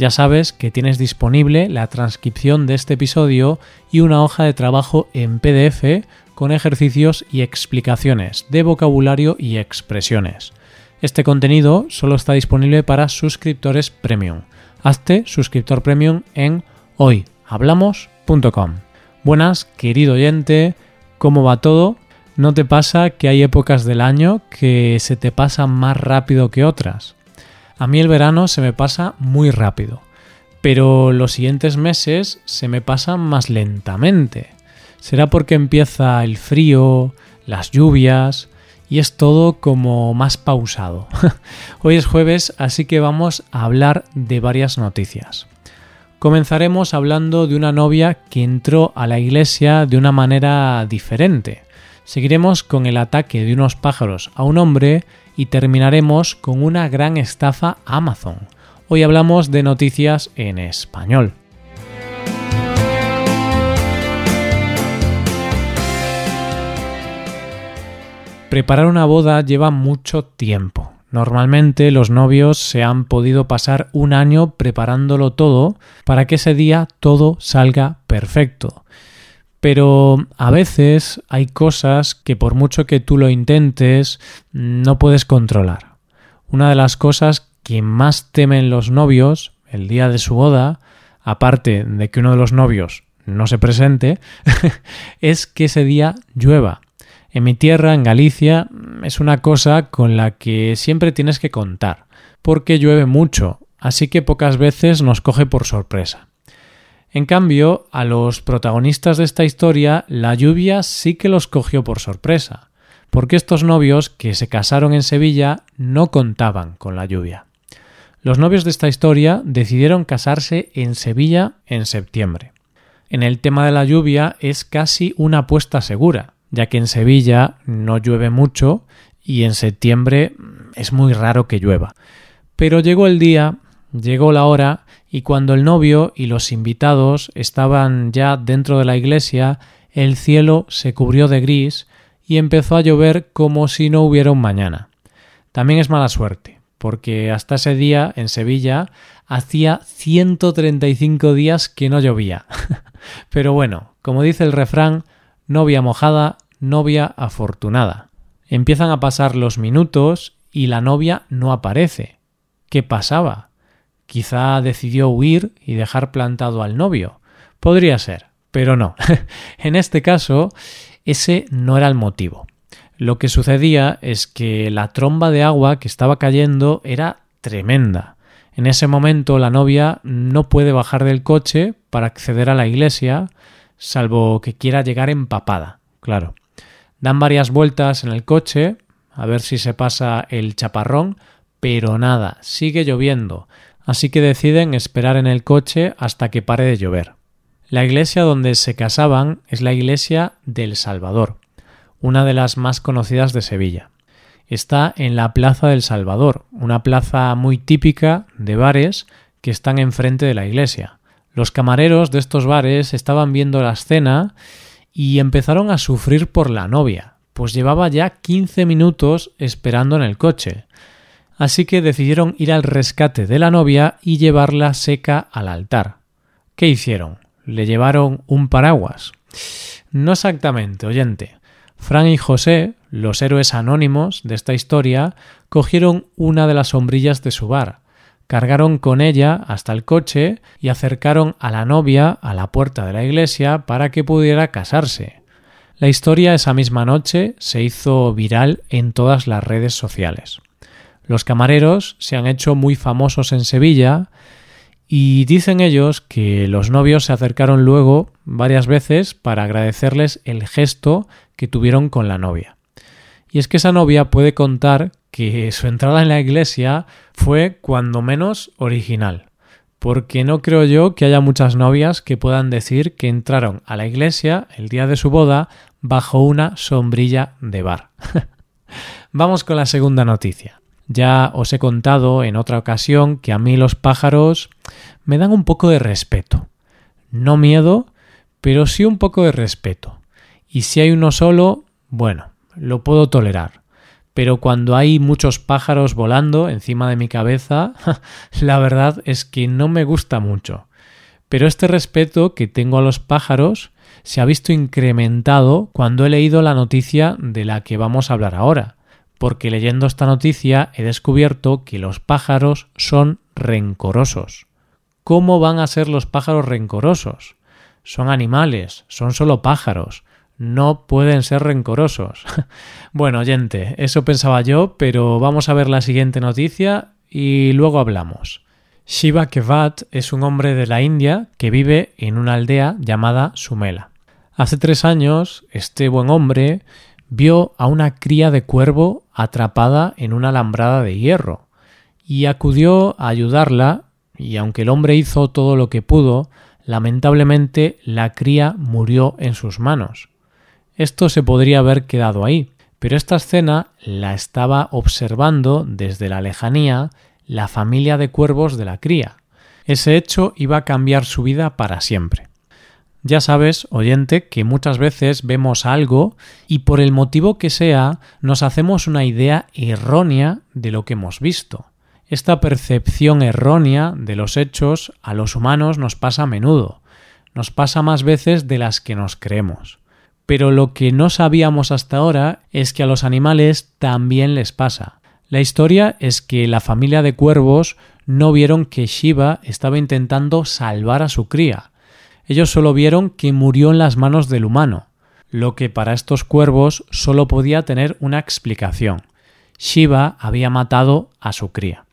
Ya sabes que tienes disponible la transcripción de este episodio y una hoja de trabajo en PDF con ejercicios y explicaciones de vocabulario y expresiones. Este contenido solo está disponible para suscriptores premium. Hazte suscriptor premium en hoyhablamos.com. Buenas, querido oyente, ¿cómo va todo? ¿No te pasa que hay épocas del año que se te pasan más rápido que otras? A mí el verano se me pasa muy rápido, pero los siguientes meses se me pasan más lentamente. Será porque empieza el frío, las lluvias y es todo como más pausado. Hoy es jueves, así que vamos a hablar de varias noticias. Comenzaremos hablando de una novia que entró a la iglesia de una manera diferente. Seguiremos con el ataque de unos pájaros a un hombre y terminaremos con una gran estafa Amazon. Hoy hablamos de noticias en español. Preparar una boda lleva mucho tiempo. Normalmente los novios se han podido pasar un año preparándolo todo para que ese día todo salga perfecto. Pero a veces hay cosas que por mucho que tú lo intentes, no puedes controlar. Una de las cosas que más temen los novios el día de su boda, aparte de que uno de los novios no se presente, es que ese día llueva. En mi tierra, en Galicia, es una cosa con la que siempre tienes que contar, porque llueve mucho, así que pocas veces nos coge por sorpresa. En cambio, a los protagonistas de esta historia la lluvia sí que los cogió por sorpresa, porque estos novios que se casaron en Sevilla no contaban con la lluvia. Los novios de esta historia decidieron casarse en Sevilla en septiembre. En el tema de la lluvia es casi una apuesta segura, ya que en Sevilla no llueve mucho y en septiembre es muy raro que llueva. Pero llegó el día, llegó la hora y cuando el novio y los invitados estaban ya dentro de la iglesia, el cielo se cubrió de gris y empezó a llover como si no hubiera un mañana. También es mala suerte, porque hasta ese día en Sevilla hacía 135 días que no llovía. Pero bueno, como dice el refrán, novia mojada, novia afortunada. Empiezan a pasar los minutos y la novia no aparece. ¿Qué pasaba? Quizá decidió huir y dejar plantado al novio. Podría ser, pero no. en este caso, ese no era el motivo. Lo que sucedía es que la tromba de agua que estaba cayendo era tremenda. En ese momento la novia no puede bajar del coche para acceder a la iglesia, salvo que quiera llegar empapada, claro. Dan varias vueltas en el coche, a ver si se pasa el chaparrón, pero nada, sigue lloviendo así que deciden esperar en el coche hasta que pare de llover. La iglesia donde se casaban es la iglesia del Salvador, una de las más conocidas de Sevilla. Está en la Plaza del Salvador, una plaza muy típica de bares que están enfrente de la iglesia. Los camareros de estos bares estaban viendo la escena y empezaron a sufrir por la novia, pues llevaba ya 15 minutos esperando en el coche así que decidieron ir al rescate de la novia y llevarla seca al altar. ¿Qué hicieron? ¿Le llevaron un paraguas? No exactamente, oyente. Fran y José, los héroes anónimos de esta historia, cogieron una de las sombrillas de su bar, cargaron con ella hasta el coche y acercaron a la novia a la puerta de la iglesia para que pudiera casarse. La historia esa misma noche se hizo viral en todas las redes sociales. Los camareros se han hecho muy famosos en Sevilla y dicen ellos que los novios se acercaron luego varias veces para agradecerles el gesto que tuvieron con la novia. Y es que esa novia puede contar que su entrada en la iglesia fue cuando menos original, porque no creo yo que haya muchas novias que puedan decir que entraron a la iglesia el día de su boda bajo una sombrilla de bar. Vamos con la segunda noticia. Ya os he contado en otra ocasión que a mí los pájaros me dan un poco de respeto. No miedo, pero sí un poco de respeto. Y si hay uno solo, bueno, lo puedo tolerar. Pero cuando hay muchos pájaros volando encima de mi cabeza, la verdad es que no me gusta mucho. Pero este respeto que tengo a los pájaros se ha visto incrementado cuando he leído la noticia de la que vamos a hablar ahora, porque leyendo esta noticia he descubierto que los pájaros son rencorosos. ¿Cómo van a ser los pájaros rencorosos? Son animales, son solo pájaros, no pueden ser rencorosos. bueno, oyente, eso pensaba yo, pero vamos a ver la siguiente noticia y luego hablamos. Shiva Kevat es un hombre de la India que vive en una aldea llamada Sumela. Hace tres años, este buen hombre vio a una cría de cuervo atrapada en una alambrada de hierro y acudió a ayudarla y aunque el hombre hizo todo lo que pudo, lamentablemente la cría murió en sus manos. Esto se podría haber quedado ahí, pero esta escena la estaba observando desde la lejanía la familia de cuervos de la cría. Ese hecho iba a cambiar su vida para siempre. Ya sabes, oyente, que muchas veces vemos algo y por el motivo que sea nos hacemos una idea errónea de lo que hemos visto. Esta percepción errónea de los hechos a los humanos nos pasa a menudo, nos pasa más veces de las que nos creemos. Pero lo que no sabíamos hasta ahora es que a los animales también les pasa. La historia es que la familia de cuervos no vieron que Shiva estaba intentando salvar a su cría. Ellos solo vieron que murió en las manos del humano, lo que para estos cuervos solo podía tener una explicación. Shiva había matado a su cría.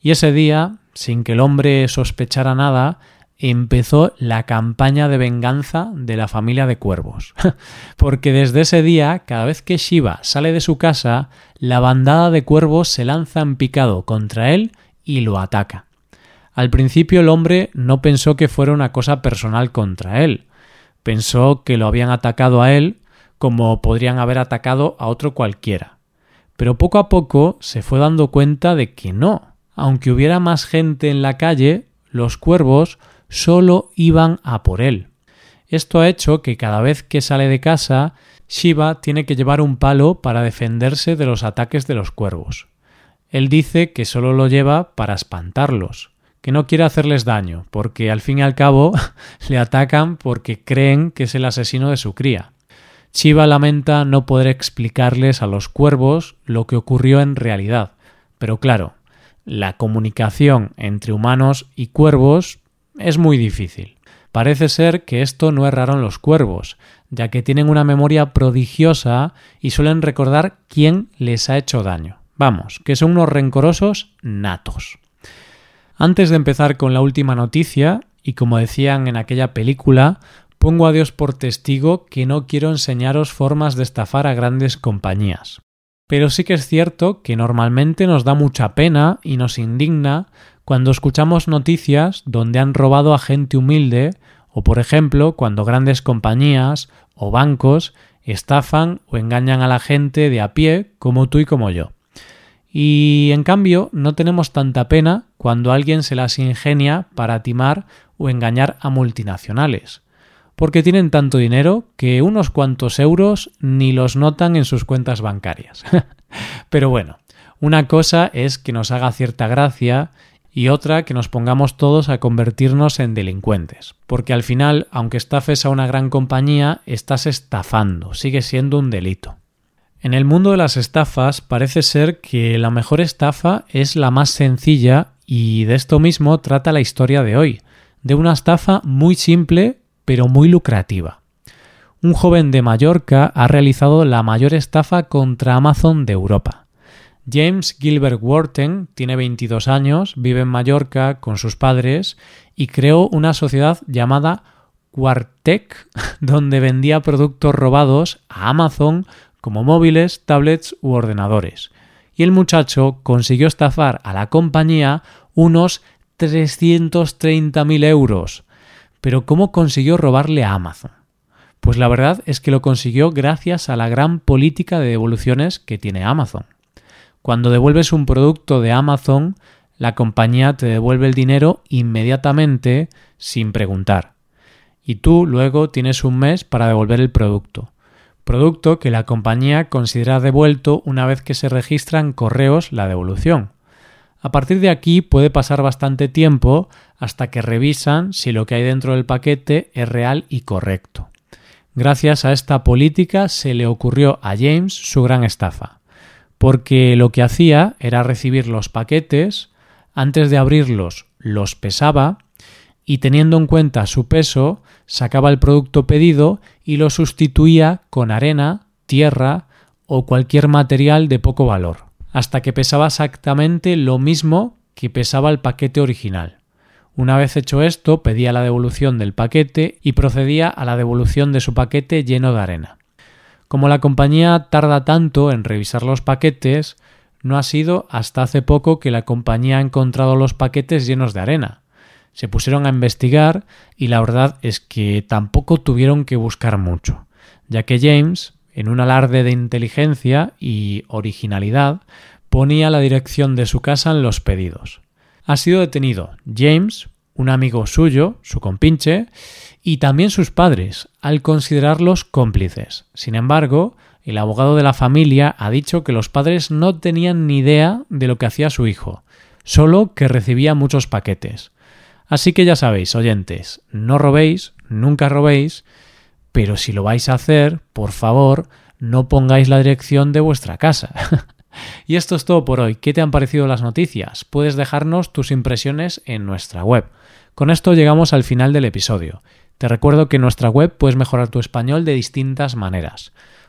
Y ese día, sin que el hombre sospechara nada, empezó la campaña de venganza de la familia de cuervos. Porque desde ese día, cada vez que Shiva sale de su casa, la bandada de cuervos se lanza en picado contra él y lo ataca. Al principio el hombre no pensó que fuera una cosa personal contra él. Pensó que lo habían atacado a él como podrían haber atacado a otro cualquiera. Pero poco a poco se fue dando cuenta de que no. Aunque hubiera más gente en la calle, los cuervos solo iban a por él. Esto ha hecho que cada vez que sale de casa, Shiva tiene que llevar un palo para defenderse de los ataques de los cuervos. Él dice que solo lo lleva para espantarlos, que no quiere hacerles daño, porque al fin y al cabo le atacan porque creen que es el asesino de su cría. Shiva lamenta no poder explicarles a los cuervos lo que ocurrió en realidad, pero claro, la comunicación entre humanos y cuervos es muy difícil. Parece ser que esto no es raro en los cuervos, ya que tienen una memoria prodigiosa y suelen recordar quién les ha hecho daño. Vamos, que son unos rencorosos natos. Antes de empezar con la última noticia, y como decían en aquella película, pongo a Dios por testigo que no quiero enseñaros formas de estafar a grandes compañías. Pero sí que es cierto que normalmente nos da mucha pena y nos indigna cuando escuchamos noticias donde han robado a gente humilde o por ejemplo cuando grandes compañías o bancos estafan o engañan a la gente de a pie como tú y como yo. Y en cambio no tenemos tanta pena cuando alguien se las ingenia para timar o engañar a multinacionales, porque tienen tanto dinero que unos cuantos euros ni los notan en sus cuentas bancarias. Pero bueno, una cosa es que nos haga cierta gracia y otra que nos pongamos todos a convertirnos en delincuentes. Porque al final, aunque estafes a una gran compañía, estás estafando, sigue siendo un delito. En el mundo de las estafas parece ser que la mejor estafa es la más sencilla y de esto mismo trata la historia de hoy, de una estafa muy simple pero muy lucrativa. Un joven de Mallorca ha realizado la mayor estafa contra Amazon de Europa. James Gilbert Wharton tiene 22 años, vive en Mallorca con sus padres y creó una sociedad llamada Quartec, donde vendía productos robados a Amazon como móviles, tablets u ordenadores. Y el muchacho consiguió estafar a la compañía unos 330.000 euros. Pero ¿cómo consiguió robarle a Amazon? Pues la verdad es que lo consiguió gracias a la gran política de devoluciones que tiene Amazon. Cuando devuelves un producto de Amazon, la compañía te devuelve el dinero inmediatamente sin preguntar. Y tú luego tienes un mes para devolver el producto. Producto que la compañía considera devuelto una vez que se registra en correos la devolución. A partir de aquí puede pasar bastante tiempo hasta que revisan si lo que hay dentro del paquete es real y correcto. Gracias a esta política se le ocurrió a James su gran estafa, porque lo que hacía era recibir los paquetes, antes de abrirlos los pesaba y teniendo en cuenta su peso sacaba el producto pedido y lo sustituía con arena, tierra o cualquier material de poco valor, hasta que pesaba exactamente lo mismo que pesaba el paquete original. Una vez hecho esto, pedía la devolución del paquete y procedía a la devolución de su paquete lleno de arena. Como la compañía tarda tanto en revisar los paquetes, no ha sido hasta hace poco que la compañía ha encontrado los paquetes llenos de arena. Se pusieron a investigar y la verdad es que tampoco tuvieron que buscar mucho, ya que James, en un alarde de inteligencia y originalidad, ponía la dirección de su casa en los pedidos ha sido detenido James, un amigo suyo, su compinche, y también sus padres, al considerarlos cómplices. Sin embargo, el abogado de la familia ha dicho que los padres no tenían ni idea de lo que hacía su hijo, solo que recibía muchos paquetes. Así que ya sabéis, oyentes, no robéis, nunca robéis, pero si lo vais a hacer, por favor, no pongáis la dirección de vuestra casa. Y esto es todo por hoy. ¿Qué te han parecido las noticias? Puedes dejarnos tus impresiones en nuestra web. Con esto llegamos al final del episodio. Te recuerdo que en nuestra web puedes mejorar tu español de distintas maneras.